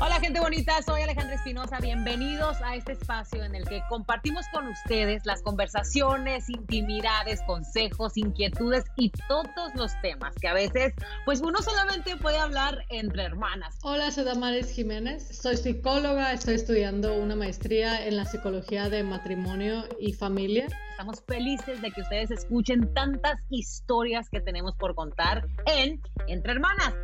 Hola gente bonita, soy Alejandra Espinosa. Bienvenidos a este espacio en el que compartimos con ustedes las conversaciones, intimidades, consejos, inquietudes y todos los temas que a veces pues uno solamente puede hablar entre hermanas. Hola, soy Damaris Jiménez, soy psicóloga, estoy estudiando una maestría en la psicología de matrimonio y familia. Estamos felices de que ustedes escuchen tantas historias que tenemos por contar en Entre Hermanas